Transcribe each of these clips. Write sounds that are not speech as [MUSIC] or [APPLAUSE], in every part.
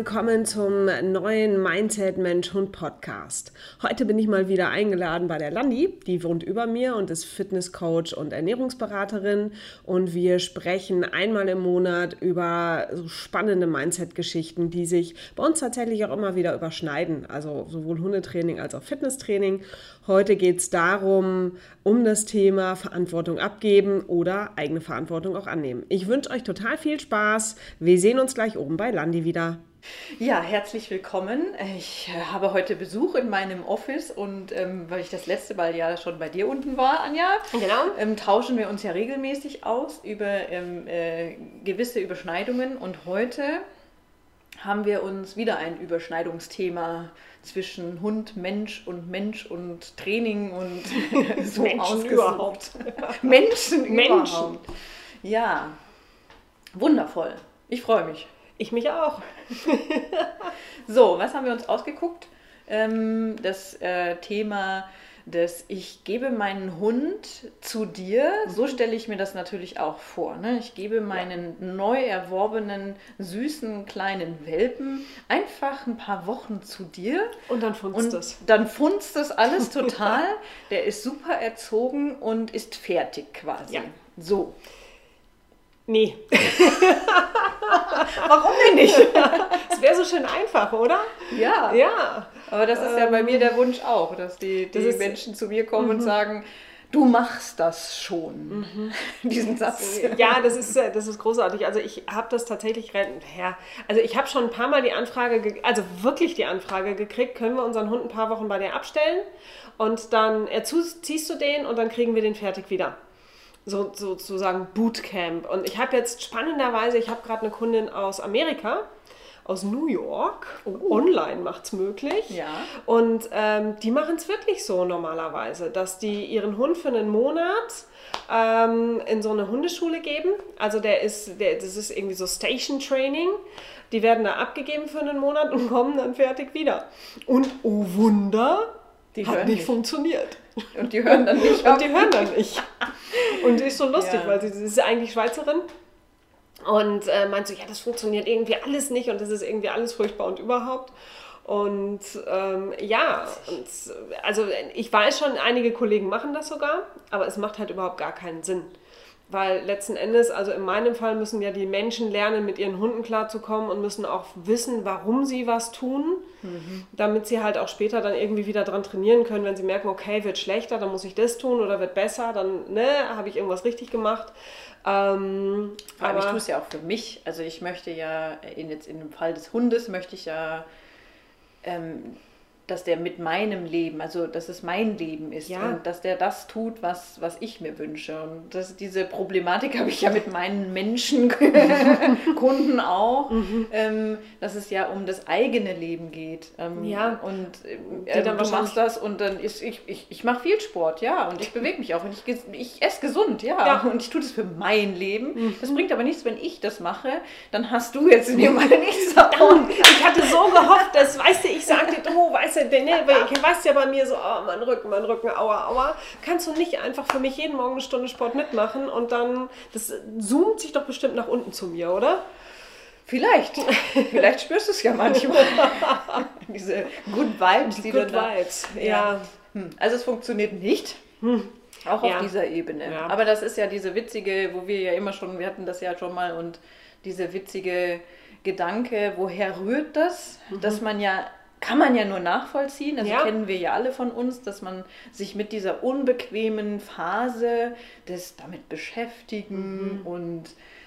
Willkommen zum neuen Mindset Mensch Hund Podcast. Heute bin ich mal wieder eingeladen bei der Landi, die wohnt über mir und ist Fitnesscoach und Ernährungsberaterin und wir sprechen einmal im Monat über so spannende Mindset Geschichten, die sich bei uns tatsächlich auch immer wieder überschneiden, also sowohl Hundetraining als auch Fitnesstraining. Heute geht es darum, um das Thema Verantwortung abgeben oder eigene Verantwortung auch annehmen. Ich wünsche euch total viel Spaß. Wir sehen uns gleich oben bei Landi wieder. Ja, herzlich willkommen. Ich äh, habe heute Besuch in meinem Office und ähm, weil ich das letzte Mal ja schon bei dir unten war, Anja, genau. ähm, tauschen wir uns ja regelmäßig aus über ähm, äh, gewisse Überschneidungen und heute haben wir uns wieder ein Überschneidungsthema zwischen Hund, Mensch und Mensch und Training und [LAUGHS] so Menschen ausgesucht. überhaupt. [LAUGHS] Menschen, Menschen überhaupt. Ja, wundervoll. Ich freue mich. Ich mich auch. [LAUGHS] so, was haben wir uns ausgeguckt? Ähm, das äh, Thema des Ich gebe meinen Hund zu dir. So mhm. stelle ich mir das natürlich auch vor. Ne? Ich gebe meinen ja. neu erworbenen, süßen kleinen Welpen einfach ein paar Wochen zu dir. Und dann funzt es. Dann funzt es alles [LAUGHS] total. Der ist super erzogen und ist fertig quasi. Ja. So. Nee. [LAUGHS] [LAUGHS] Warum denn nicht? Es wäre so schön einfach, oder? Ja. Ja. Aber das ist ja bei mir der Wunsch auch, dass die, die das Menschen zu mir kommen und mhm. sagen, du machst das schon. Mhm. [LAUGHS] Diesen Satz. Ja, das ist, das ist großartig. Also ich habe das tatsächlich, ja, also ich habe schon ein paar Mal die Anfrage, also wirklich die Anfrage gekriegt, können wir unseren Hund ein paar Wochen bei dir abstellen und dann erziehst du den und dann kriegen wir den fertig wieder so, sozusagen Bootcamp. Und ich habe jetzt spannenderweise, ich habe gerade eine Kundin aus Amerika, aus New York. Oh. Online macht es möglich. Ja. Und ähm, die machen es wirklich so normalerweise, dass die ihren Hund für einen Monat ähm, in so eine Hundeschule geben. Also der ist, der, das ist irgendwie so Station Training. Die werden da abgegeben für einen Monat und kommen dann fertig wieder. Und oh Wunder, die hat nicht, nicht funktioniert. Und die hören dann nicht. Und die hören dann nicht. Und die ist so lustig, ja. weil sie, sie ist eigentlich Schweizerin und äh, meint so, ja, das funktioniert irgendwie alles nicht und das ist irgendwie alles furchtbar und überhaupt. Und ähm, ja, und, also ich weiß schon, einige Kollegen machen das sogar, aber es macht halt überhaupt gar keinen Sinn. Weil letzten Endes, also in meinem Fall müssen ja die Menschen lernen, mit ihren Hunden klarzukommen und müssen auch wissen, warum sie was tun, mhm. damit sie halt auch später dann irgendwie wieder dran trainieren können, wenn sie merken, okay, wird schlechter, dann muss ich das tun oder wird besser, dann ne, habe ich irgendwas richtig gemacht. Ähm, aber ich tue es ja auch für mich. Also ich möchte ja, in, jetzt in dem Fall des Hundes, möchte ich ja ähm, dass der mit meinem Leben, also dass es mein Leben ist ja. und dass der das tut, was, was ich mir wünsche. Und das, diese Problematik [LAUGHS] habe ich ja mit meinen Menschenkunden [LAUGHS] auch, mhm. ähm, dass es ja um das eigene Leben geht. Ähm, ja. Und äh, du machst das und dann ist ich, ich, ich mache viel Sport, ja, und ich bewege mich auch und ich, ich esse gesund, ja, ja. und ich tue das für mein Leben. Mhm. Das bringt aber nichts, wenn ich das mache, dann hast du jetzt in dem Fall nichts. Ich hatte so gehofft, dass, weißt du, ich sagte, du, weißt du, du, weil ich weiß ja bei mir so, oh, mein Rücken, mein Rücken, aua, aua. Kannst du nicht einfach für mich jeden Morgen eine Stunde Sport mitmachen und dann, das zoomt sich doch bestimmt nach unten zu mir, oder? Vielleicht. Vielleicht spürst du es ja manchmal. [LAUGHS] Diese Good Vibes, die Good Vibes, ja. ja. Hm. Also es funktioniert nicht. Hm. Auch auf ja. dieser Ebene. Ja. Aber das ist ja diese witzige, wo wir ja immer schon, wir hatten das ja schon mal und diese witzige Gedanke, woher rührt das? Mhm. Dass man ja kann man ja nur nachvollziehen. Also ja. kennen wir ja alle von uns, dass man sich mit dieser unbequemen Phase des damit beschäftigen mhm. und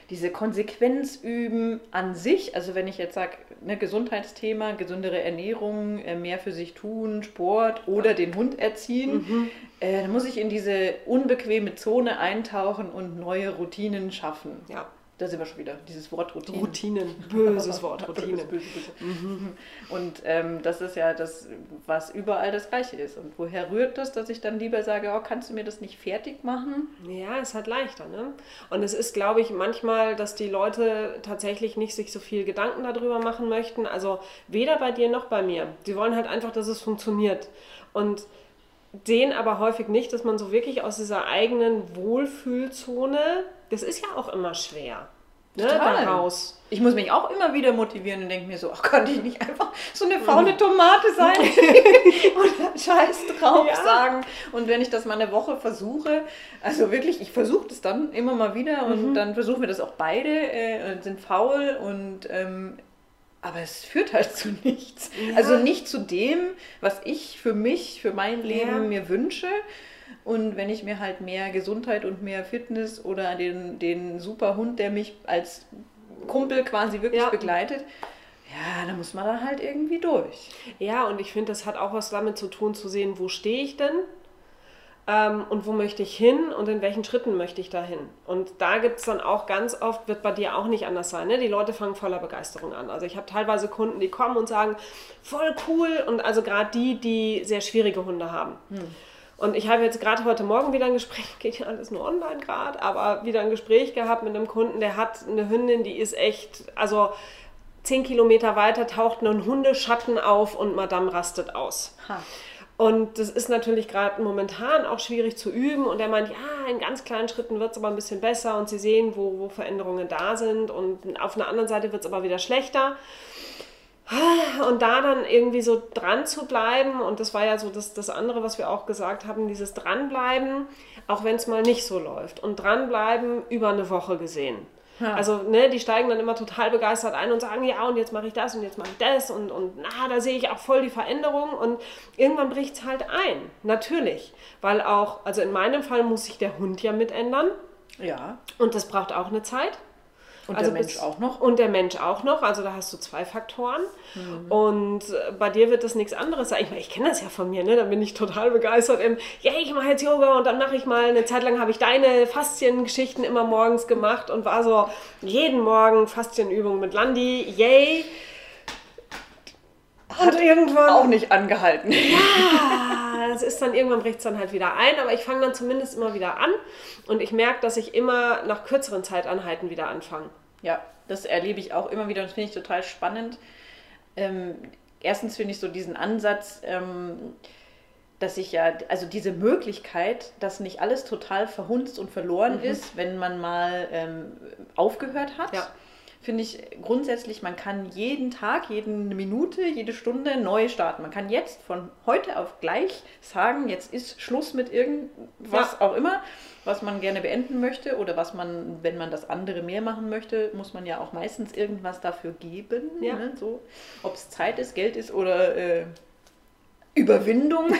diese Konsequenz üben an sich. Also wenn ich jetzt sage, ne, Gesundheitsthema, gesündere Ernährung, äh, mehr für sich tun, Sport oder den Hund erziehen, mhm. äh, dann muss ich in diese unbequeme Zone eintauchen und neue Routinen schaffen. Ja. Da sind wir schon wieder, dieses Wort Routinen. Routinen, [LAUGHS] böses Wort, Routinen. Böse, böse, böse. Mhm. Und ähm, das ist ja das, was überall das Gleiche ist. Und woher rührt das, dass ich dann lieber sage, oh, kannst du mir das nicht fertig machen? Ja, ist halt leichter, ne? Und es ist, glaube ich, manchmal, dass die Leute tatsächlich nicht sich so viel Gedanken darüber machen möchten. Also weder bei dir noch bei mir. Sie wollen halt einfach, dass es funktioniert. Und sehen aber häufig nicht, dass man so wirklich aus dieser eigenen Wohlfühlzone das ist ja auch immer schwer. ne, daraus. Ich muss mich auch immer wieder motivieren und denke mir so, ach, könnte ich nicht einfach so eine faule Tomate sein [LAUGHS] [LAUGHS] und Scheiß drauf ja. sagen. Und wenn ich das mal eine Woche versuche, also wirklich, ich versuche das dann immer mal wieder und mhm. dann versuchen wir das auch beide, äh, sind faul und ähm, aber es führt halt zu nichts. Ja. Also nicht zu dem, was ich für mich, für mein Leben ja. mir wünsche. Und wenn ich mir halt mehr Gesundheit und mehr Fitness oder den, den super Hund, der mich als Kumpel quasi wirklich ja. begleitet, ja, da muss man dann halt irgendwie durch. Ja, und ich finde, das hat auch was damit zu tun, zu sehen, wo stehe ich denn? Ähm, und wo möchte ich hin und in welchen Schritten möchte ich da hin. Und da gibt es dann auch ganz oft, wird bei dir auch nicht anders sein, ne? die Leute fangen voller Begeisterung an. Also ich habe teilweise Kunden, die kommen und sagen, voll cool und also gerade die, die sehr schwierige Hunde haben. Hm. Und ich habe jetzt gerade heute Morgen wieder ein Gespräch, [LAUGHS] geht ja alles nur online gerade, aber wieder ein Gespräch gehabt mit einem Kunden, der hat eine Hündin, die ist echt, also zehn Kilometer weiter taucht ein Hundeschatten auf und Madame rastet aus. Ha. Und das ist natürlich gerade momentan auch schwierig zu üben. Und er meint, ja, in ganz kleinen Schritten wird es aber ein bisschen besser und sie sehen, wo, wo Veränderungen da sind. Und auf einer anderen Seite wird es aber wieder schlechter. Und da dann irgendwie so dran zu bleiben, und das war ja so das, das andere, was wir auch gesagt haben, dieses Dranbleiben, auch wenn es mal nicht so läuft. Und dranbleiben über eine Woche gesehen. Ja. Also, ne, die steigen dann immer total begeistert ein und sagen, ja, und jetzt mache ich das und jetzt mache ich das und, und na, da sehe ich auch voll die Veränderung und irgendwann bricht es halt ein. Natürlich. Weil auch, also in meinem Fall muss sich der Hund ja mitändern. Ja. Und das braucht auch eine Zeit. Und also der Mensch auch noch? Und der Mensch auch noch. Also da hast du zwei Faktoren. Mhm. Und äh, bei dir wird das nichts anderes sein. Ich, meine, ich kenne das ja von mir, ne? Da bin ich total begeistert im, ja, ich mache jetzt Yoga und dann mache ich mal, eine Zeit lang habe ich deine Fasziengeschichten immer morgens gemacht und war so jeden Morgen Faszienübungen mit Landi. Yay! Und Hat irgendwann. Auch nicht angehalten. Ja, es ist dann irgendwann bricht es dann halt wieder ein, aber ich fange dann zumindest immer wieder an und ich merke, dass ich immer nach kürzeren Zeitanhalten wieder anfange. Ja, das erlebe ich auch immer wieder und das finde ich total spannend. Ähm, erstens finde ich so diesen Ansatz, ähm, dass ich ja, also diese Möglichkeit, dass nicht alles total verhunzt und verloren mhm. ist, wenn man mal ähm, aufgehört hat. Ja finde ich grundsätzlich, man kann jeden Tag, jede Minute, jede Stunde neu starten. Man kann jetzt von heute auf gleich sagen, jetzt ist Schluss mit irgendwas ja. auch immer, was man gerne beenden möchte oder was man, wenn man das andere mehr machen möchte, muss man ja auch meistens irgendwas dafür geben. Ja. Ne? So, Ob es Zeit ist, Geld ist oder äh, Überwindung. [LAUGHS]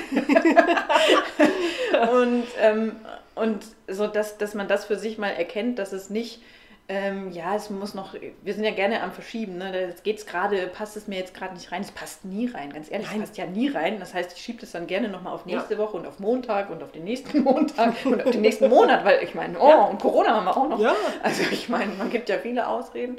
und, ähm, und so, dass, dass man das für sich mal erkennt, dass es nicht ähm, ja, es muss noch, wir sind ja gerne am Verschieben, ne? Jetzt geht es gerade, passt es mir jetzt gerade nicht rein, es passt nie rein, ganz ehrlich, es passt ja nie rein. Das heißt, ich schiebe das dann gerne nochmal auf nächste ja. Woche und auf Montag und auf den nächsten [LAUGHS] Montag und auf den nächsten Monat, weil ich meine, oh, ja. und Corona haben wir auch noch. Ja. Also ich meine, man gibt ja viele Ausreden.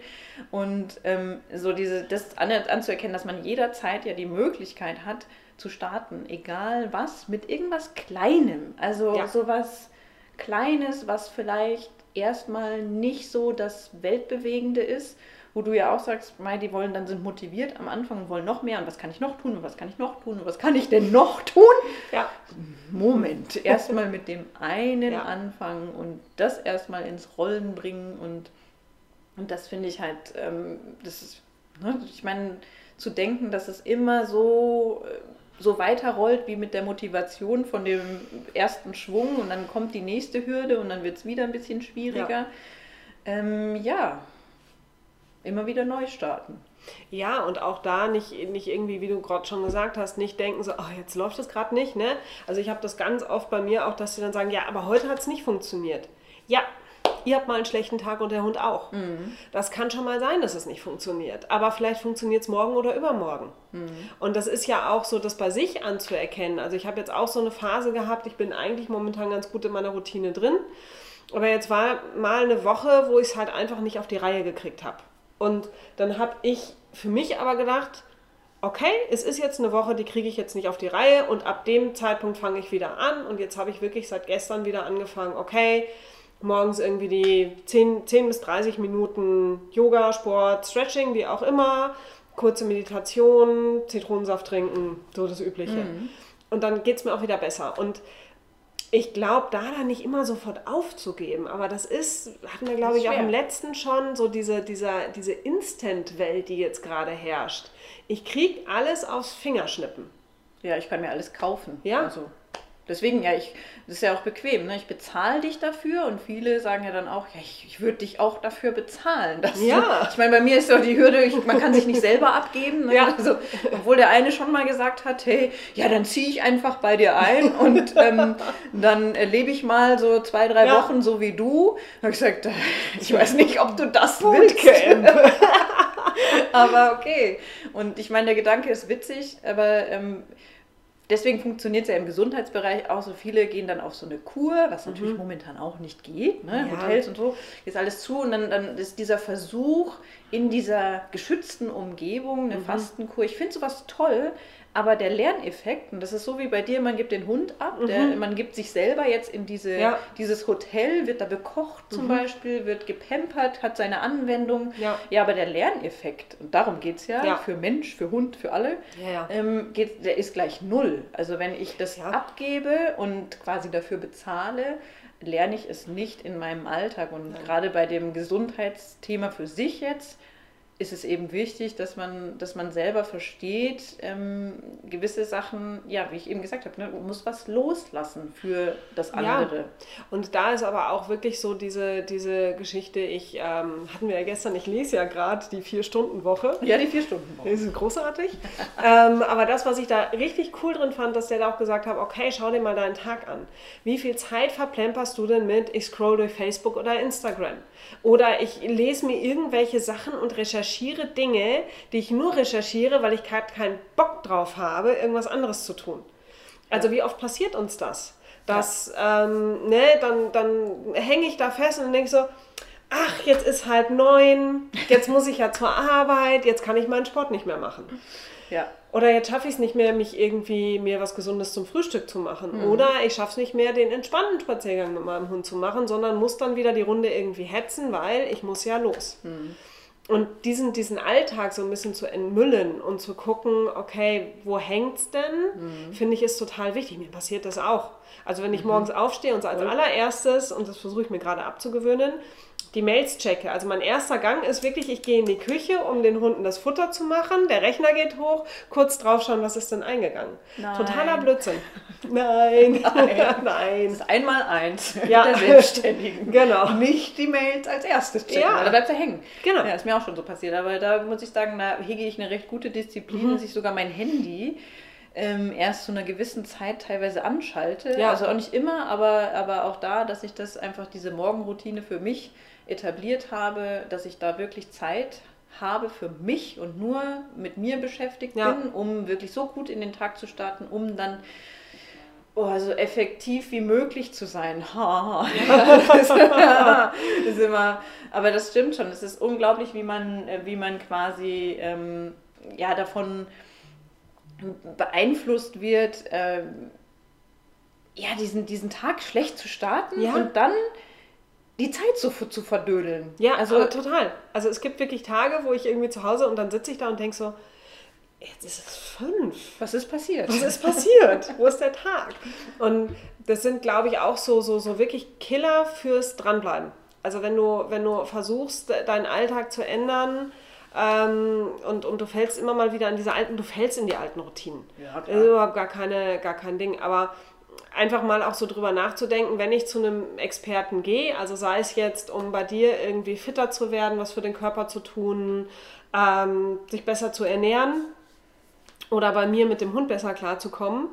Und ähm, so diese, das an, anzuerkennen, dass man jederzeit ja die Möglichkeit hat, zu starten, egal was, mit irgendwas Kleinem. Also ja. sowas Kleines, was vielleicht erstmal nicht so das Weltbewegende ist, wo du ja auch sagst, Mai, die wollen dann sind motiviert am Anfang und wollen noch mehr und was kann ich noch tun und was kann ich noch tun und was kann ich denn noch tun? Ja. Moment, [LAUGHS] erstmal mit dem einen ja. anfangen und das erstmal ins Rollen bringen und, und das finde ich halt, ähm, das ist, ne, ich meine, zu denken, dass es immer so äh, so weiterrollt wie mit der Motivation von dem ersten Schwung und dann kommt die nächste Hürde und dann wird es wieder ein bisschen schwieriger. Ja. Ähm, ja, immer wieder neu starten. Ja, und auch da nicht, nicht irgendwie, wie du gerade schon gesagt hast, nicht denken so, oh, jetzt läuft es gerade nicht. Ne? Also ich habe das ganz oft bei mir auch, dass sie dann sagen, ja, aber heute hat es nicht funktioniert. Ja, ihr habt mal einen schlechten Tag und der Hund auch. Mhm. Das kann schon mal sein, dass es nicht funktioniert. Aber vielleicht funktioniert es morgen oder übermorgen. Mhm. Und das ist ja auch so, das bei sich anzuerkennen. Also ich habe jetzt auch so eine Phase gehabt, ich bin eigentlich momentan ganz gut in meiner Routine drin. Aber jetzt war mal eine Woche, wo ich es halt einfach nicht auf die Reihe gekriegt habe. Und dann habe ich für mich aber gedacht, okay, es ist jetzt eine Woche, die kriege ich jetzt nicht auf die Reihe und ab dem Zeitpunkt fange ich wieder an und jetzt habe ich wirklich seit gestern wieder angefangen, okay, morgens irgendwie die 10, 10 bis 30 Minuten Yoga, Sport, Stretching, wie auch immer, kurze Meditation, Zitronensaft trinken, so das Übliche. Mhm. Und dann geht es mir auch wieder besser. Und Ich glaube, da dann nicht immer sofort aufzugeben, aber das ist, hatten wir glaube ich auch im letzten schon, so diese, dieser, diese Instant-Welt, die jetzt gerade herrscht. Ich kriege alles aufs Fingerschnippen. Ja, ich kann mir alles kaufen. Ja. Also. Deswegen, ja, ich, das ist ja auch bequem. Ne? Ich bezahle dich dafür und viele sagen ja dann auch, ja, ich, ich würde dich auch dafür bezahlen. ja. Du, ich meine, bei mir ist ja die Hürde, ich, man kann sich nicht [LAUGHS] selber abgeben. Ne? Ja. Also, obwohl der eine schon mal gesagt hat, hey, ja, dann ziehe ich einfach bei dir ein und ähm, dann lebe ich mal so zwei, drei ja. Wochen so wie du. Da habe ich gesagt, ich weiß nicht, ob du das willst. [LAUGHS] aber okay. Und ich meine, der Gedanke ist witzig, aber ähm, deswegen funktioniert es ja im Gesundheitsbereich auch so. Viele gehen dann auf so eine Kur, was natürlich mhm. momentan auch nicht geht. Ne? Ja. Hotels und so, ist alles zu. Und dann, dann ist dieser Versuch in dieser geschützten Umgebung, eine mhm. Fastenkur. Ich finde sowas toll, aber der Lerneffekt, und das ist so wie bei dir, man gibt den Hund ab, mhm. der, man gibt sich selber jetzt in diese, ja. dieses Hotel, wird da bekocht zum mhm. Beispiel, wird gepampert, hat seine Anwendung. Ja, ja aber der Lerneffekt, und darum geht es ja, ja, für Mensch, für Hund, für alle, ähm, geht, der ist gleich null. Also wenn ich das abgebe und quasi dafür bezahle, lerne ich es nicht in meinem Alltag. Und gerade bei dem Gesundheitsthema für sich jetzt, ist es eben wichtig, dass man, dass man selber versteht, ähm, gewisse Sachen, ja, wie ich eben gesagt habe, ne, muss was loslassen für das andere. Ja. Und da ist aber auch wirklich so diese, diese Geschichte, ich ähm, hatten wir ja gestern, ich lese ja gerade die Vier-Stunden-Woche. Ja, die Vier-Stunden-Woche. Das ist großartig. [LAUGHS] ähm, aber das, was ich da richtig cool drin fand, dass der da auch gesagt hat, okay, schau dir mal deinen Tag an. Wie viel Zeit verplemperst du denn mit, ich scroll durch Facebook oder Instagram? Oder ich lese mir irgendwelche Sachen und recherchiere Dinge, die ich nur recherchiere, weil ich gerade keinen Bock drauf habe, irgendwas anderes zu tun. Also wie oft passiert uns das? Dass, ja. ähm, ne, dann, dann hänge ich da fest und denke so, ach, jetzt ist halb neun, jetzt muss ich ja zur Arbeit, jetzt kann ich meinen Sport nicht mehr machen. Ja. Oder jetzt schaffe ich es nicht mehr, mich irgendwie mir was Gesundes zum Frühstück zu machen. Mhm. Oder ich schaffe es nicht mehr, den entspannten Spaziergang mit meinem Hund zu machen, sondern muss dann wieder die Runde irgendwie hetzen, weil ich muss ja los. Mhm. Und diesen, diesen Alltag so ein bisschen zu entmüllen und zu gucken, okay, wo hängt es denn, mhm. finde ich ist total wichtig. Mir passiert das auch. Also wenn ich mhm. morgens aufstehe und so als allererstes, und das versuche ich mir gerade abzugewöhnen, die Mails checke. Also mein erster Gang ist wirklich, ich gehe in die Küche, um den Hunden das Futter zu machen. Der Rechner geht hoch, kurz drauf schauen, was ist denn eingegangen. Nein. Totaler Blödsinn. Nein, [LAUGHS] nein. [LAUGHS] nein. Das ist einmal eins ja. [LAUGHS] der Selbstständigen. genau. Nicht die Mails als erstes checken, ja. da bleibt er hängen. Genau. Ja, ist mir auch schon so passiert. Aber da muss ich sagen, da hege ich eine recht gute Disziplin, mhm. dass ich sogar mein Handy ähm, erst zu einer gewissen Zeit teilweise anschalte. Ja. Also auch nicht immer, aber, aber auch da, dass ich das einfach diese Morgenroutine für mich etabliert habe, dass ich da wirklich Zeit habe für mich und nur mit mir beschäftigt ja. bin, um wirklich so gut in den Tag zu starten, um dann oh, so effektiv wie möglich zu sein. Ha, [LAUGHS] das, ist, ist immer, aber das stimmt schon. Es ist unglaublich, wie man, wie man quasi ähm, ja, davon beeinflusst wird, ähm, ja, diesen, diesen Tag schlecht zu starten ja. und dann die Zeit zu, zu verdödeln. Ja, also total. Also es gibt wirklich Tage, wo ich irgendwie zu Hause und dann sitze ich da und denke so, jetzt ist es fünf. Was ist passiert? Was ist passiert? wo ist der Tag? Und das sind, glaube ich, auch so, so, so wirklich Killer fürs Dranbleiben. Also wenn du, wenn du versuchst, deinen Alltag zu ändern, ähm, und, und du fällst immer mal wieder in diese alten, du fällst in die alten Routinen. Ja, klar. Das ist überhaupt gar, keine, gar kein Ding. Aber einfach mal auch so drüber nachzudenken, wenn ich zu einem Experten gehe, also sei es jetzt, um bei dir irgendwie fitter zu werden, was für den Körper zu tun, ähm, sich besser zu ernähren oder bei mir mit dem Hund besser klarzukommen.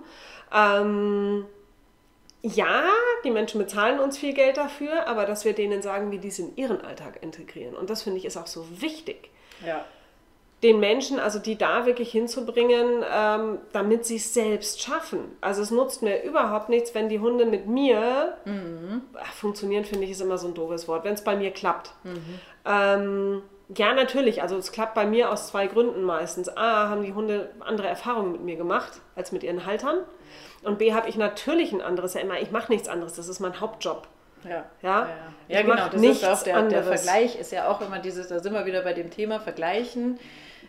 Ähm, ja, die Menschen bezahlen uns viel Geld dafür, aber dass wir denen sagen, wie die es in ihren Alltag integrieren. Und das finde ich ist auch so wichtig. Ja den Menschen, also die da wirklich hinzubringen, ähm, damit sie es selbst schaffen. Also es nutzt mir überhaupt nichts, wenn die Hunde mit mir mhm. ach, funktionieren, finde ich, ist immer so ein doofes Wort, wenn es bei mir klappt. Mhm. Ähm, ja, natürlich. Also es klappt bei mir aus zwei Gründen meistens. A, haben die Hunde andere Erfahrungen mit mir gemacht als mit ihren Haltern. Und B, habe ich natürlich ein anderes. Ja, immer, ich mache nichts anderes. Das ist mein Hauptjob. Ja, ja, ja. ja genau. Das ist auch der, der, Vergleich ist ja auch immer dieses, da sind wir wieder bei dem Thema Vergleichen.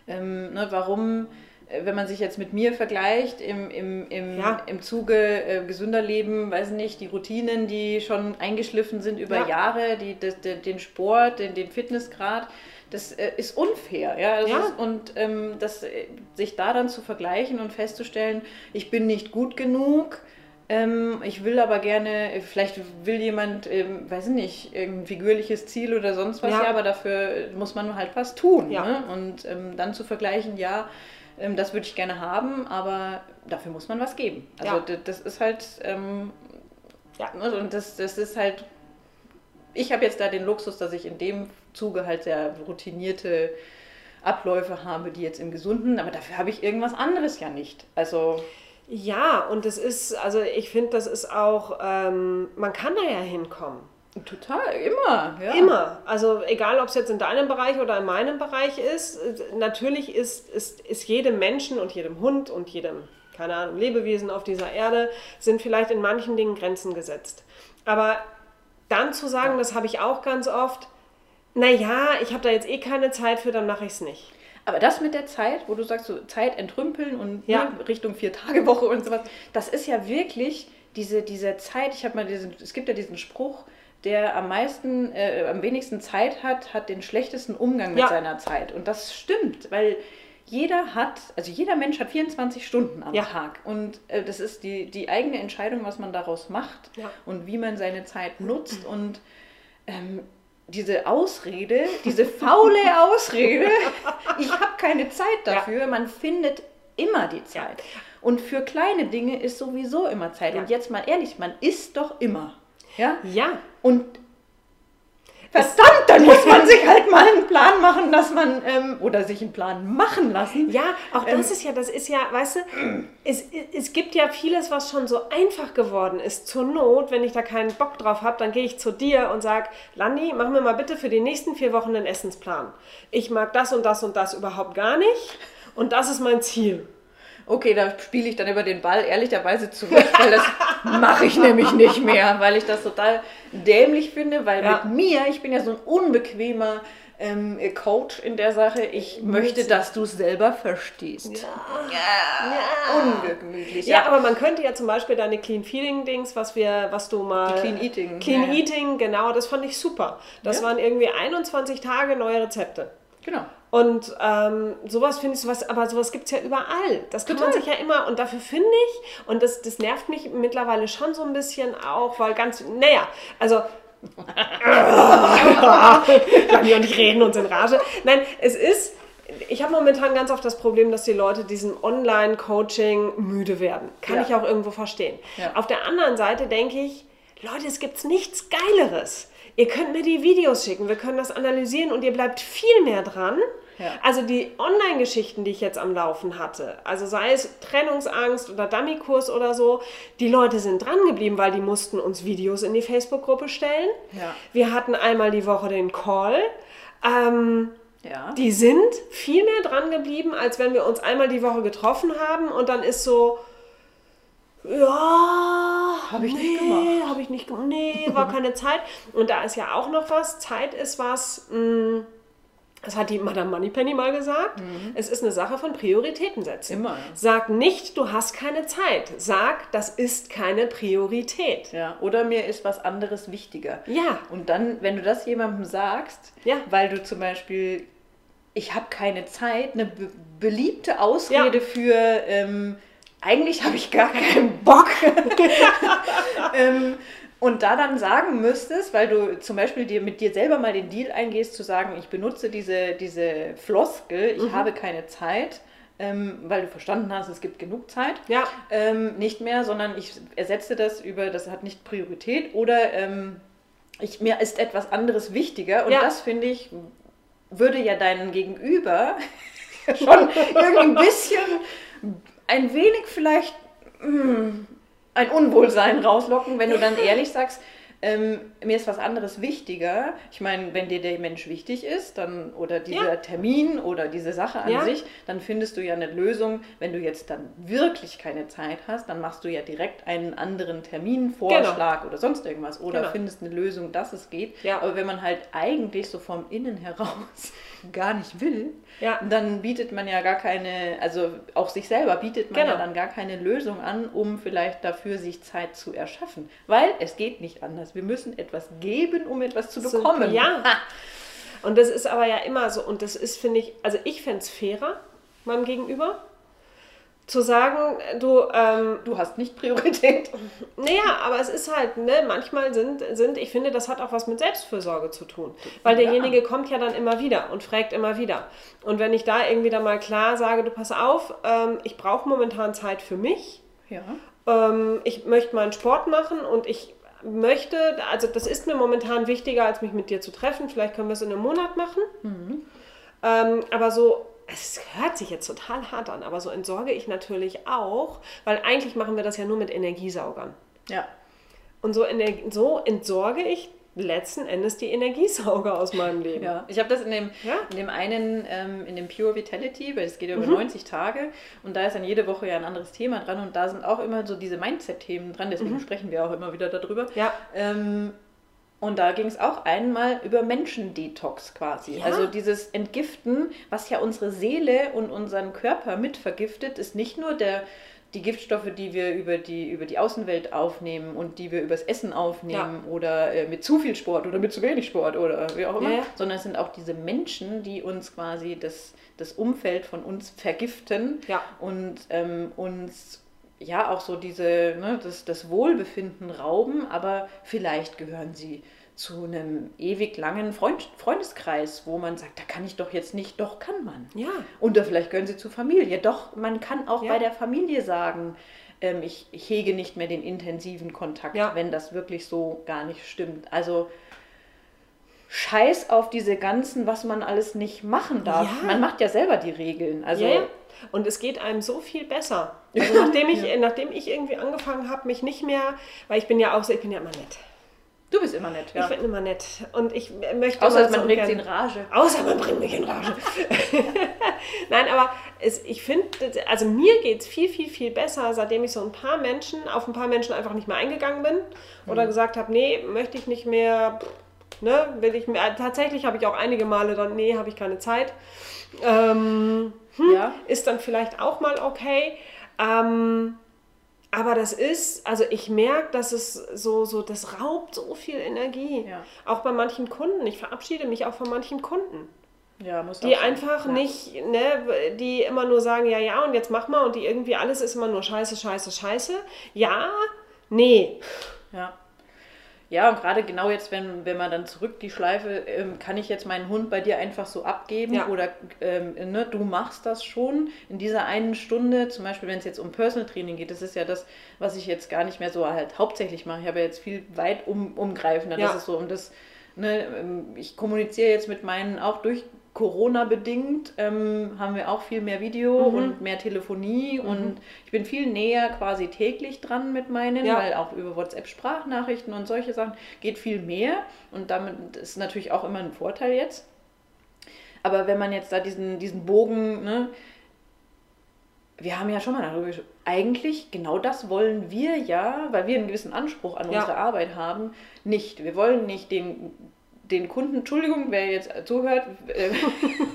Ähm, ne, warum, äh, wenn man sich jetzt mit mir vergleicht, im, im, im, ja. im Zuge äh, gesünder Leben, weiß nicht, die Routinen, die schon eingeschliffen sind über ja. Jahre, die, das, den Sport, den, den Fitnessgrad, das äh, ist unfair. Ja? ja. Ist, und ähm, das, äh, sich da dann zu vergleichen und festzustellen, ich bin nicht gut genug, ähm, ich will aber gerne, vielleicht will jemand, ähm, weiß ich nicht, irgendein figürliches Ziel oder sonst was, ja, ja aber dafür muss man halt was tun. Ja. Ne? Und ähm, dann zu vergleichen, ja, ähm, das würde ich gerne haben, aber dafür muss man was geben. Also ja. das ist halt, ähm, ja, ne? und das, das ist halt, ich habe jetzt da den Luxus, dass ich in dem Zuge halt sehr routinierte Abläufe habe, die jetzt im Gesunden, aber dafür habe ich irgendwas anderes ja nicht. Also ja, und es ist, also ich finde, das ist auch, ähm, man kann da ja hinkommen. Total, immer. Ja. Immer. Also egal, ob es jetzt in deinem Bereich oder in meinem Bereich ist, natürlich ist, ist, ist jedem Menschen und jedem Hund und jedem, keine Ahnung, Lebewesen auf dieser Erde, sind vielleicht in manchen Dingen Grenzen gesetzt. Aber dann zu sagen, das habe ich auch ganz oft, naja, ich habe da jetzt eh keine Zeit für, dann mache ich es nicht. Aber das mit der Zeit, wo du sagst, so Zeit entrümpeln und ja. ne, Richtung Vier-Tage-Woche und sowas, das ist ja wirklich diese, diese Zeit. Ich habe mal diesen, es gibt ja diesen Spruch, der am meisten, äh, am wenigsten Zeit hat, hat den schlechtesten Umgang mit ja. seiner Zeit. Und das stimmt, weil jeder hat, also jeder Mensch hat 24 Stunden am ja. Tag. Und äh, das ist die, die eigene Entscheidung, was man daraus macht ja. und wie man seine Zeit nutzt. Und ähm, diese Ausrede, diese faule [LAUGHS] Ausrede, ich habe keine Zeit dafür, ja. man findet immer die Zeit. Ja. Und für kleine Dinge ist sowieso immer Zeit. Ja. Und jetzt mal ehrlich, man isst doch immer. Ja? Ja. Und verdammt, dann muss man sich halt mal einen Plan machen, dass man, ähm, oder sich einen Plan machen lassen. Ja, auch das ähm, ist ja, das ist ja, weißt du, es, es gibt ja vieles, was schon so einfach geworden ist. Zur Not, wenn ich da keinen Bock drauf habe, dann gehe ich zu dir und sage, Landi, mach mir mal bitte für die nächsten vier Wochen einen Essensplan. Ich mag das und das und das überhaupt gar nicht und das ist mein Ziel. Okay, da spiele ich dann über den Ball ehrlicherweise zurück, weil das mache ich nämlich nicht mehr, weil ich das total dämlich finde, weil ja. mit mir, ich bin ja so ein unbequemer ähm, Coach in der Sache, ich möchte, dass du es selber verstehst. Ja. ja. Ungemütlich. Ja, aber man könnte ja zum Beispiel deine Clean Feeling Dings, was wir, was du mal. Die Clean Eating. Clean Eating, genau, das fand ich super. Das waren irgendwie 21 Tage neue Rezepte. Genau. Und ähm, sowas finde ich, sowas, aber sowas gibt es ja überall. Das kann Total. man sich ja immer, und dafür finde ich, und das, das nervt mich mittlerweile schon so ein bisschen auch, weil ganz, naja, also [LAUGHS] Dani und ich reden uns in Rage. Nein, es ist, ich habe momentan ganz oft das Problem, dass die Leute diesem Online-Coaching müde werden. Kann ja. ich auch irgendwo verstehen. Ja. Auf der anderen Seite denke ich, Leute, es gibt nichts Geileres. Ihr könnt mir die Videos schicken, wir können das analysieren und ihr bleibt viel mehr dran ja. Also die Online-Geschichten, die ich jetzt am Laufen hatte, also sei es Trennungsangst oder Dummy-Kurs oder so, die Leute sind dran geblieben, weil die mussten uns Videos in die Facebook-Gruppe stellen. Ja. Wir hatten einmal die Woche den Call. Ähm, ja. Die sind viel mehr dran geblieben, als wenn wir uns einmal die Woche getroffen haben und dann ist so, ja, habe ich nee, nicht gemacht. Habe ich nicht gemacht. Nee, war keine Zeit. Und da ist ja auch noch was. Zeit ist was. Mh, mm, das hat die Madame Moneypenny mal gesagt. Mhm. Es ist eine Sache von Prioritäten setzen. Immer. Sag nicht, du hast keine Zeit. Sag, das ist keine Priorität. Ja. Oder mir ist was anderes wichtiger. Ja. Und dann, wenn du das jemandem sagst, ja. weil du zum Beispiel, ich habe keine Zeit, eine be beliebte Ausrede ja. für, ähm, eigentlich habe ich gar keinen Bock. [LAUGHS] [LAUGHS] ähm, und da dann sagen müsstest, weil du zum Beispiel dir mit dir selber mal den Deal eingehst, zu sagen, ich benutze diese, diese Floskel, ich mhm. habe keine Zeit, ähm, weil du verstanden hast, es gibt genug Zeit. Ja. Ähm, nicht mehr, sondern ich ersetze das über, das hat nicht Priorität oder ähm, ich, mir ist etwas anderes wichtiger. Und ja. das finde ich, würde ja deinen Gegenüber [LAUGHS] schon irgendwie ein bisschen, ein wenig vielleicht. Mh, hm, ein Unwohlsein rauslocken, wenn du dann ehrlich sagst, ähm, mir ist was anderes wichtiger. Ich meine, wenn dir der Mensch wichtig ist, dann oder dieser ja. Termin oder diese Sache an ja. sich, dann findest du ja eine Lösung. Wenn du jetzt dann wirklich keine Zeit hast, dann machst du ja direkt einen anderen Terminvorschlag genau. oder sonst irgendwas oder genau. findest eine Lösung, dass es geht. Ja. Aber wenn man halt eigentlich so vom Innen heraus [LAUGHS] gar nicht will, dann bietet man ja gar keine, also auch sich selber bietet man genau. ja dann gar keine Lösung an, um vielleicht dafür sich Zeit zu erschaffen. Weil es geht nicht anders. Wir müssen etwas geben, um etwas zu bekommen. So, ja. [LAUGHS] Und das ist aber ja immer so, und das ist, finde ich, also ich fände es fairer meinem Gegenüber, zu sagen, du. Ähm, du hast nicht Priorität. [LAUGHS] Naja, aber es ist halt, ne, manchmal sind, sind, ich finde, das hat auch was mit Selbstfürsorge zu tun. Weil ja. derjenige kommt ja dann immer wieder und fragt immer wieder. Und wenn ich da irgendwie dann mal klar sage, du pass auf, ähm, ich brauche momentan Zeit für mich. Ja. Ähm, ich möchte meinen Sport machen und ich möchte, also das ist mir momentan wichtiger, als mich mit dir zu treffen. Vielleicht können wir es in einem Monat machen. Mhm. Ähm, aber so es hört sich jetzt total hart an, aber so entsorge ich natürlich auch, weil eigentlich machen wir das ja nur mit Energiesaugern. Ja. Und so, so entsorge ich letzten Endes die Energiesauger aus meinem Leben. Ja, ich habe das in dem, ja? in dem einen, ähm, in dem Pure Vitality, weil es geht über mhm. 90 Tage und da ist dann jede Woche ja ein anderes Thema dran und da sind auch immer so diese Mindset-Themen dran, deswegen mhm. sprechen wir auch immer wieder darüber. Ja. Ähm, und da ging es auch einmal über Menschendetox quasi. Ja. Also dieses Entgiften, was ja unsere Seele und unseren Körper mit vergiftet, ist nicht nur der, die Giftstoffe, die wir über die, über die Außenwelt aufnehmen und die wir übers Essen aufnehmen ja. oder äh, mit zu viel Sport oder mit zu wenig Sport oder wie auch immer, ja. sondern es sind auch diese Menschen, die uns quasi das, das Umfeld von uns vergiften und ähm, uns ja auch so diese, ne, das, das Wohlbefinden rauben, aber vielleicht gehören sie zu einem ewig langen Freund, Freundeskreis, wo man sagt, da kann ich doch jetzt nicht, doch kann man. Ja. Oder vielleicht gehören sie zur Familie. Doch, man kann auch ja. bei der Familie sagen, ähm, ich, ich, hege nicht mehr den intensiven Kontakt, ja. wenn das wirklich so gar nicht stimmt. Also Scheiß auf diese ganzen, was man alles nicht machen darf. Ja. Man macht ja selber die Regeln. Also ja, und es geht einem so viel besser. Also [LAUGHS] nachdem ich, ja. nachdem ich irgendwie angefangen habe, mich nicht mehr, weil ich bin ja auch so, ich bin ja immer nett. Du bist immer nett, ja. Ich bin immer nett. Und ich möchte. Außer man bringt sie in Rage. Außer man bringt mich in Rage. [LAUGHS] Nein, aber es, ich finde, also mir geht es viel, viel, viel besser, seitdem ich so ein paar Menschen, auf ein paar Menschen einfach nicht mehr eingegangen bin. Oder mhm. gesagt habe, nee, möchte ich nicht mehr. Ne, will ich mehr. Tatsächlich habe ich auch einige Male dann, nee, habe ich keine Zeit. Ähm, hm, ja. Ist dann vielleicht auch mal okay. Ähm, aber das ist, also ich merke, dass es so, so, das raubt so viel Energie. Ja. Auch bei manchen Kunden. Ich verabschiede mich auch von manchen Kunden. Ja, muss die einfach ja. nicht, ne, die immer nur sagen, ja, ja, und jetzt mach mal und die irgendwie alles ist immer nur scheiße, scheiße, scheiße. Ja, nee. Ja. Ja, und gerade genau jetzt, wenn, wenn man dann zurück die Schleife, ähm, kann ich jetzt meinen Hund bei dir einfach so abgeben ja. oder ähm, ne, du machst das schon in dieser einen Stunde, zum Beispiel wenn es jetzt um Personal Training geht, das ist ja das, was ich jetzt gar nicht mehr so halt hauptsächlich mache. Ich habe ja jetzt viel weit um, umgreifender. Ja. Das ist so um das, ne, ähm, ich kommuniziere jetzt mit meinen auch durch Corona-bedingt ähm, haben wir auch viel mehr Video mhm. und mehr Telefonie mhm. und ich bin viel näher quasi täglich dran mit meinen, ja. weil auch über WhatsApp-Sprachnachrichten und solche Sachen geht viel mehr und damit ist natürlich auch immer ein Vorteil jetzt. Aber wenn man jetzt da diesen, diesen Bogen, ne, wir haben ja schon mal darüber gesprochen, eigentlich genau das wollen wir ja, weil wir einen gewissen Anspruch an ja. unsere Arbeit haben, nicht. Wir wollen nicht den den Kunden, Entschuldigung, wer jetzt zuhört, äh,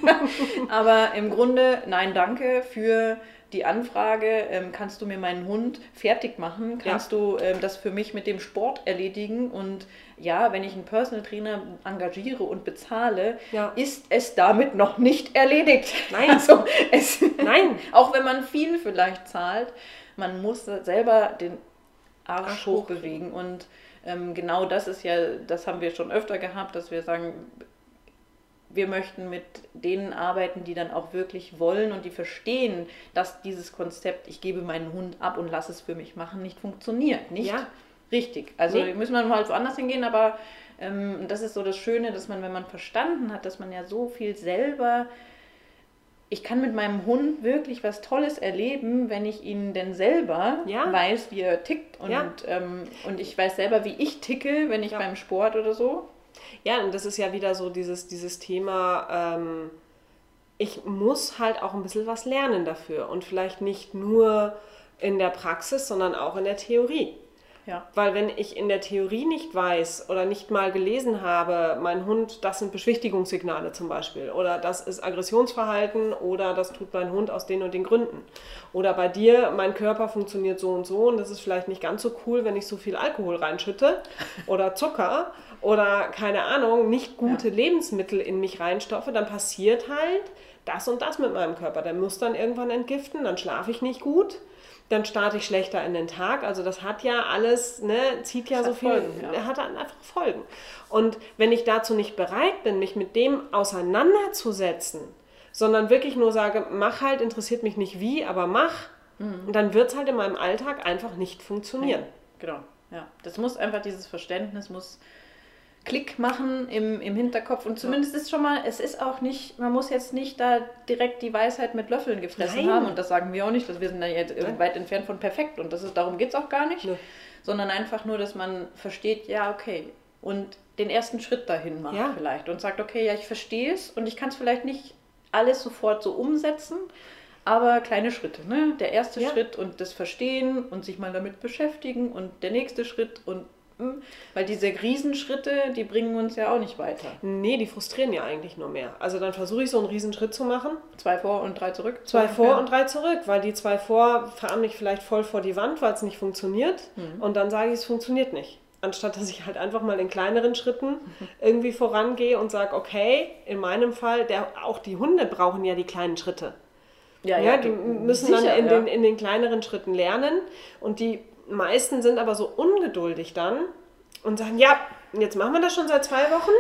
[LAUGHS] aber im Grunde, nein, danke für die Anfrage, ähm, kannst du mir meinen Hund fertig machen? Kannst ja. du ähm, das für mich mit dem Sport erledigen? Und ja, wenn ich einen Personal Trainer engagiere und bezahle, ja. ist es damit noch nicht erledigt. Nein. [LAUGHS] Also es, Nein. [LAUGHS] auch wenn man viel vielleicht zahlt, man muss selber den Arsch, Arsch hochbewegen und ähm, genau das ist ja, das haben wir schon öfter gehabt, dass wir sagen, wir möchten mit denen arbeiten, die dann auch wirklich wollen und die verstehen, dass dieses Konzept, ich gebe meinen Hund ab und lasse es für mich machen, nicht funktioniert. Nicht ja. richtig. Also nee. müssen wir mal woanders hingehen, aber ähm, das ist so das Schöne, dass man, wenn man verstanden hat, dass man ja so viel selber ich kann mit meinem Hund wirklich was Tolles erleben, wenn ich ihn denn selber ja. weiß, wie er tickt. Und, ja. ähm, und ich weiß selber, wie ich ticke, wenn ich ja. beim Sport oder so. Ja, und das ist ja wieder so dieses, dieses Thema, ähm, ich muss halt auch ein bisschen was lernen dafür. Und vielleicht nicht nur in der Praxis, sondern auch in der Theorie. Ja. Weil wenn ich in der Theorie nicht weiß oder nicht mal gelesen habe, mein Hund, das sind Beschwichtigungssignale zum Beispiel oder das ist Aggressionsverhalten oder das tut mein Hund aus den und den Gründen. Oder bei dir, mein Körper funktioniert so und so und das ist vielleicht nicht ganz so cool, wenn ich so viel Alkohol reinschütte [LAUGHS] oder Zucker oder keine Ahnung, nicht gute ja. Lebensmittel in mich reinstoffe, dann passiert halt das und das mit meinem Körper. Der muss dann irgendwann entgiften, dann schlafe ich nicht gut dann starte ich schlechter in den Tag. Also das hat ja alles, ne, zieht ja das so viel, Folgen, ja. hat einfach Folgen. Und wenn ich dazu nicht bereit bin, mich mit dem auseinanderzusetzen, sondern wirklich nur sage, mach halt, interessiert mich nicht wie, aber mach, mhm. dann wird es halt in meinem Alltag einfach nicht funktionieren. Genau, ja. Das muss einfach, dieses Verständnis muss Klick machen im, im Hinterkopf. Und zumindest ist schon mal, es ist auch nicht, man muss jetzt nicht da direkt die Weisheit mit Löffeln gefressen Nein. haben. Und das sagen wir auch nicht, dass wir sind da jetzt weit entfernt von perfekt. Und das ist, darum geht es auch gar nicht. Nee. Sondern einfach nur, dass man versteht, ja, okay. Und den ersten Schritt dahin macht ja. vielleicht. Und sagt, okay, ja, ich verstehe es und ich kann es vielleicht nicht alles sofort so umsetzen. Aber kleine Schritte, ne? Der erste ja. Schritt und das Verstehen und sich mal damit beschäftigen und der nächste Schritt und weil diese Riesenschritte, die bringen uns ja auch nicht weiter. Nee, die frustrieren ja eigentlich nur mehr. Also dann versuche ich so einen Riesenschritt zu machen. Zwei vor und drei zurück. Zwei vor ja. und drei zurück, weil die zwei vor fahren mich vielleicht voll vor die Wand, weil es nicht funktioniert. Mhm. Und dann sage ich, es funktioniert nicht. Anstatt dass ich halt einfach mal in kleineren Schritten mhm. [LAUGHS] irgendwie vorangehe und sage, okay, in meinem Fall, der, auch die Hunde brauchen ja die kleinen Schritte. Ja, ja, die müssen sicher, dann in, ja. den, in den kleineren Schritten lernen und die meisten sind aber so ungeduldig dann und sagen, ja, jetzt machen wir das schon seit zwei Wochen.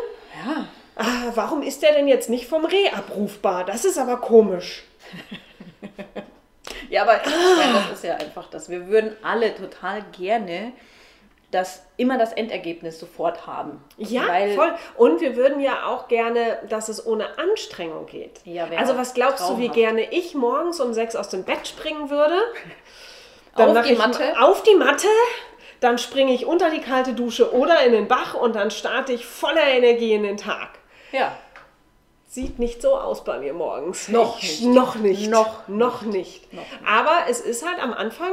Ja. Ah, warum ist der denn jetzt nicht vom Reh abrufbar? Das ist aber komisch. [LAUGHS] ja, aber meine, das ist ja einfach das. Wir würden alle total gerne das immer das Endergebnis sofort haben. Ja, voll. Und wir würden ja auch gerne, dass es ohne Anstrengung geht. Ja, also was glaubst traumhaft. du, wie gerne ich morgens um sechs aus dem Bett springen würde? Dann auf die Matte. Auf die Matte. Dann springe ich unter die kalte Dusche oder in den Bach und dann starte ich voller Energie in den Tag. Ja. Sieht nicht so aus bei mir morgens. Noch nicht. Noch nicht. Noch, noch nicht. Noch nicht. Aber es ist halt am Anfang,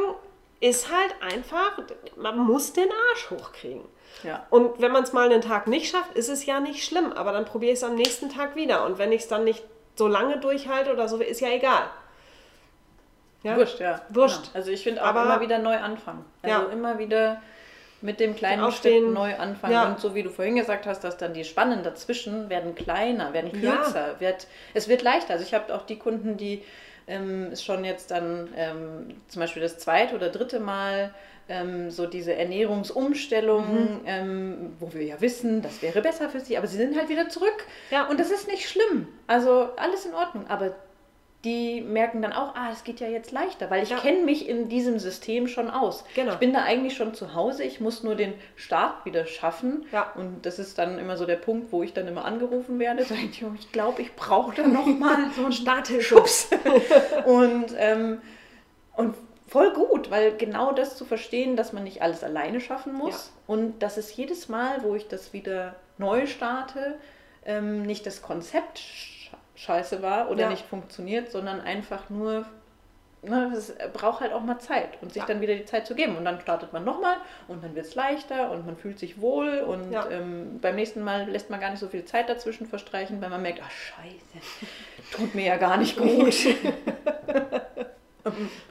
ist halt einfach, man muss den Arsch hochkriegen. Ja. Und wenn man es mal einen Tag nicht schafft, ist es ja nicht schlimm. Aber dann probiere ich es am nächsten Tag wieder. Und wenn ich es dann nicht so lange durchhalte oder so, ist ja egal. Ja? Wurscht, ja. Wurscht. Genau. Also ich finde auch Aber, immer wieder neu anfangen. Also ja. immer wieder mit dem kleinen Schritt neu anfangen. Ja. Und so wie du vorhin gesagt hast, dass dann die Spannen dazwischen werden kleiner, werden kürzer, ja. wird, es wird leichter. Also ich habe auch die Kunden, die ähm, schon jetzt dann ähm, zum Beispiel das zweite oder dritte Mal ähm, so diese Ernährungsumstellung, mhm. ähm, wo wir ja wissen, das wäre besser für sie, aber sie sind halt wieder zurück. Ja. Und das ist nicht schlimm. Also alles in Ordnung. Aber die merken dann auch, ah, es geht ja jetzt leichter, weil ich ja. kenne mich in diesem System schon aus. Genau. Ich bin da eigentlich schon zu Hause, ich muss nur den Start wieder schaffen. Ja. Und das ist dann immer so der Punkt, wo ich dann immer angerufen werde. Ich, ich glaube, ich brauche da nochmal so einen Starthilfschubs. [LAUGHS] und, ähm, und voll gut, weil genau das zu verstehen, dass man nicht alles alleine schaffen muss ja. und dass es jedes Mal, wo ich das wieder neu starte, ähm, nicht das Konzept scheiße war oder ja. nicht funktioniert, sondern einfach nur, ne, es braucht halt auch mal Zeit und sich ja. dann wieder die Zeit zu geben. Und dann startet man nochmal und dann wird es leichter und man fühlt sich wohl und ja. ähm, beim nächsten Mal lässt man gar nicht so viel Zeit dazwischen verstreichen, weil man merkt, ach scheiße, tut mir ja gar nicht [LAUGHS] gut. [LAUGHS]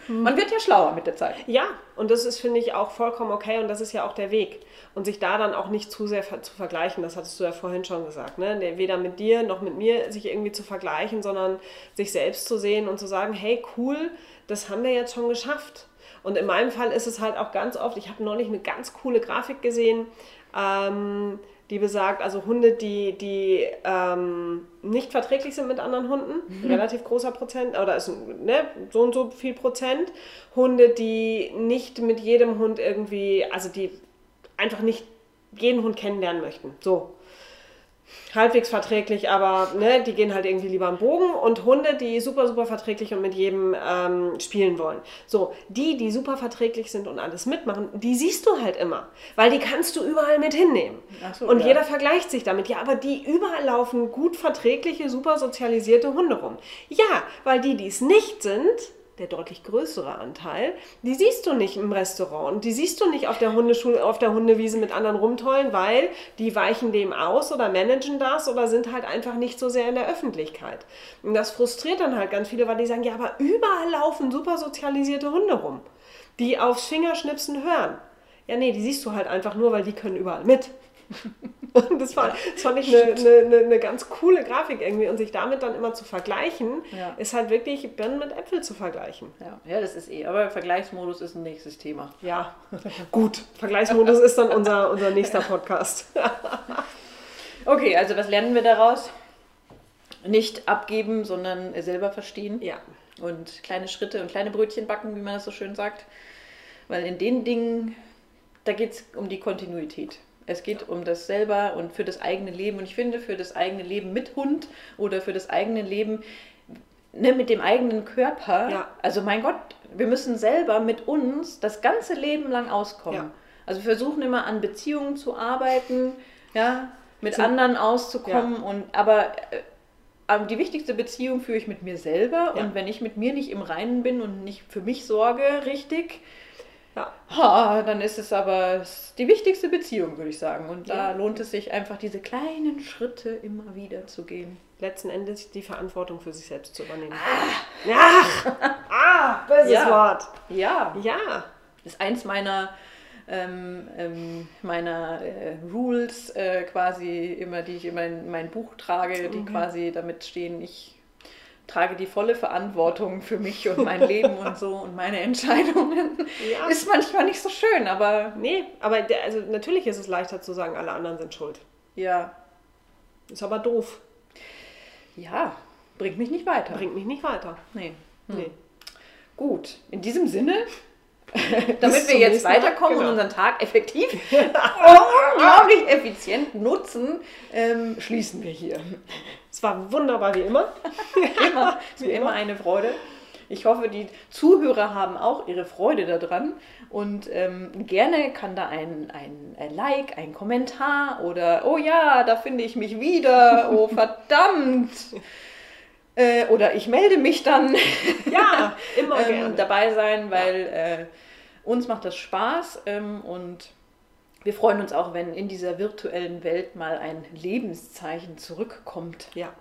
Man wird ja schlauer mit der Zeit. Ja, und das ist, finde ich, auch vollkommen okay und das ist ja auch der Weg. Und sich da dann auch nicht zu sehr zu vergleichen, das hattest du ja vorhin schon gesagt, ne? weder mit dir noch mit mir sich irgendwie zu vergleichen, sondern sich selbst zu sehen und zu sagen, hey, cool, das haben wir jetzt schon geschafft. Und in meinem Fall ist es halt auch ganz oft, ich habe neulich eine ganz coole Grafik gesehen, ähm, die besagt, also Hunde, die, die ähm, nicht verträglich sind mit anderen Hunden, mhm. relativ großer Prozent, oder ist ne, so und so viel Prozent. Hunde, die nicht mit jedem Hund irgendwie, also die einfach nicht jeden Hund kennenlernen möchten. So halbwegs verträglich, aber ne, die gehen halt irgendwie lieber im Bogen und Hunde, die super, super verträglich und mit jedem ähm, spielen wollen. So, die, die super verträglich sind und alles mitmachen, die siehst du halt immer, weil die kannst du überall mit hinnehmen. So, und ja. jeder vergleicht sich damit. Ja, aber die überall laufen gut verträgliche, super sozialisierte Hunde rum. Ja, weil die, die es nicht sind, der deutlich größere Anteil, die siehst du nicht im Restaurant und die siehst du nicht auf der Hundeschule, auf der Hundewiese mit anderen rumtollen, weil die weichen dem aus oder managen das oder sind halt einfach nicht so sehr in der Öffentlichkeit. Und das frustriert dann halt ganz viele, weil die sagen, ja, aber überall laufen super sozialisierte Hunde rum, die aufs Fingerschnipsen hören. Ja, nee, die siehst du halt einfach nur, weil die können überall mit. [LAUGHS] Und das, war, das fand ich eine, eine, eine, ganz coole Grafik irgendwie. Und sich damit dann immer zu vergleichen, ja. ist halt wirklich Birnen mit Äpfel zu vergleichen. Ja. ja, das ist eh. Aber Vergleichsmodus ist ein nächstes Thema. Ja, [LAUGHS] gut. Vergleichsmodus ist dann unser, unser nächster [LAUGHS] Podcast. [LAUGHS] okay, also was lernen wir daraus? Nicht abgeben, sondern selber verstehen. Ja. Und kleine Schritte und kleine Brötchen backen, wie man das so schön sagt. Weil in den Dingen, da geht es um die Kontinuität. Es geht um das selber und für das eigene Leben. Und ich finde, für das eigene Leben mit Hund oder für das eigene Leben ne, mit dem eigenen Körper, ja. also mein Gott, wir müssen selber mit uns das ganze Leben lang auskommen. Ja. Also wir versuchen immer an Beziehungen zu arbeiten, ja, mit so, anderen auszukommen. Ja. Und, aber äh, die wichtigste Beziehung führe ich mit mir selber. Und wenn ich mit mir nicht im Reinen bin und nicht für mich sorge, richtig, ja. Ha, dann ist es aber die wichtigste Beziehung, würde ich sagen. Und da ja. lohnt es sich einfach, diese kleinen Schritte immer wieder zu gehen. Letzten Endes die Verantwortung für sich selbst zu übernehmen. Ah, ja. ah böses ja. Wort. Ja. Ja. Das ist eins meiner, ähm, ähm, meiner äh, Rules äh, quasi immer, die ich in mein, mein Buch trage, die okay. quasi damit stehen, ich trage die volle Verantwortung für mich und mein [LAUGHS] Leben und so und meine Entscheidungen. Ja. Ist manchmal nicht so schön, aber. Nee, aber der, also natürlich ist es leichter zu sagen, alle anderen sind schuld. Ja. Ist aber doof. Ja, bringt mich nicht weiter. Bringt mich nicht weiter. Nee. Hm. Nee. Gut, in diesem Sinne [LAUGHS] damit wir jetzt weiterkommen genau. und unseren Tag effektiv, [LAUGHS] unglaublich effizient nutzen, ähm, schließen wir hier. Es war wunderbar wie immer. [LAUGHS] immer wie, wie immer eine Freude. Ich hoffe, die Zuhörer haben auch ihre Freude daran. Und ähm, gerne kann da ein, ein, ein Like, ein Kommentar oder oh ja, da finde ich mich wieder, oh verdammt. Äh, oder ich melde mich dann. Ja, immer ähm, dabei sein, weil äh, uns macht das Spaß ähm, und wir freuen uns auch, wenn in dieser virtuellen Welt mal ein Lebenszeichen zurückkommt. Ja,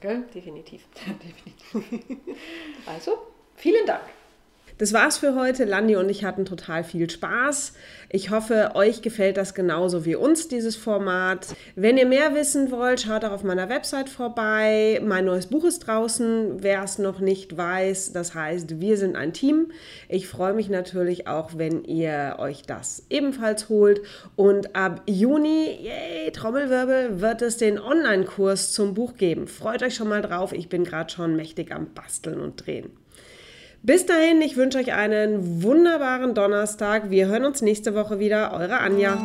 Gell? definitiv. [LAUGHS] definitiv. Also, vielen Dank. Das war's für heute. Landi und ich hatten total viel Spaß. Ich hoffe, euch gefällt das genauso wie uns, dieses Format. Wenn ihr mehr wissen wollt, schaut auch auf meiner Website vorbei. Mein neues Buch ist draußen, wer es noch nicht weiß. Das heißt, wir sind ein Team. Ich freue mich natürlich auch, wenn ihr euch das ebenfalls holt. Und ab Juni, yay, Trommelwirbel, wird es den Online-Kurs zum Buch geben. Freut euch schon mal drauf. Ich bin gerade schon mächtig am Basteln und Drehen. Bis dahin, ich wünsche euch einen wunderbaren Donnerstag. Wir hören uns nächste Woche wieder. Eure Anja.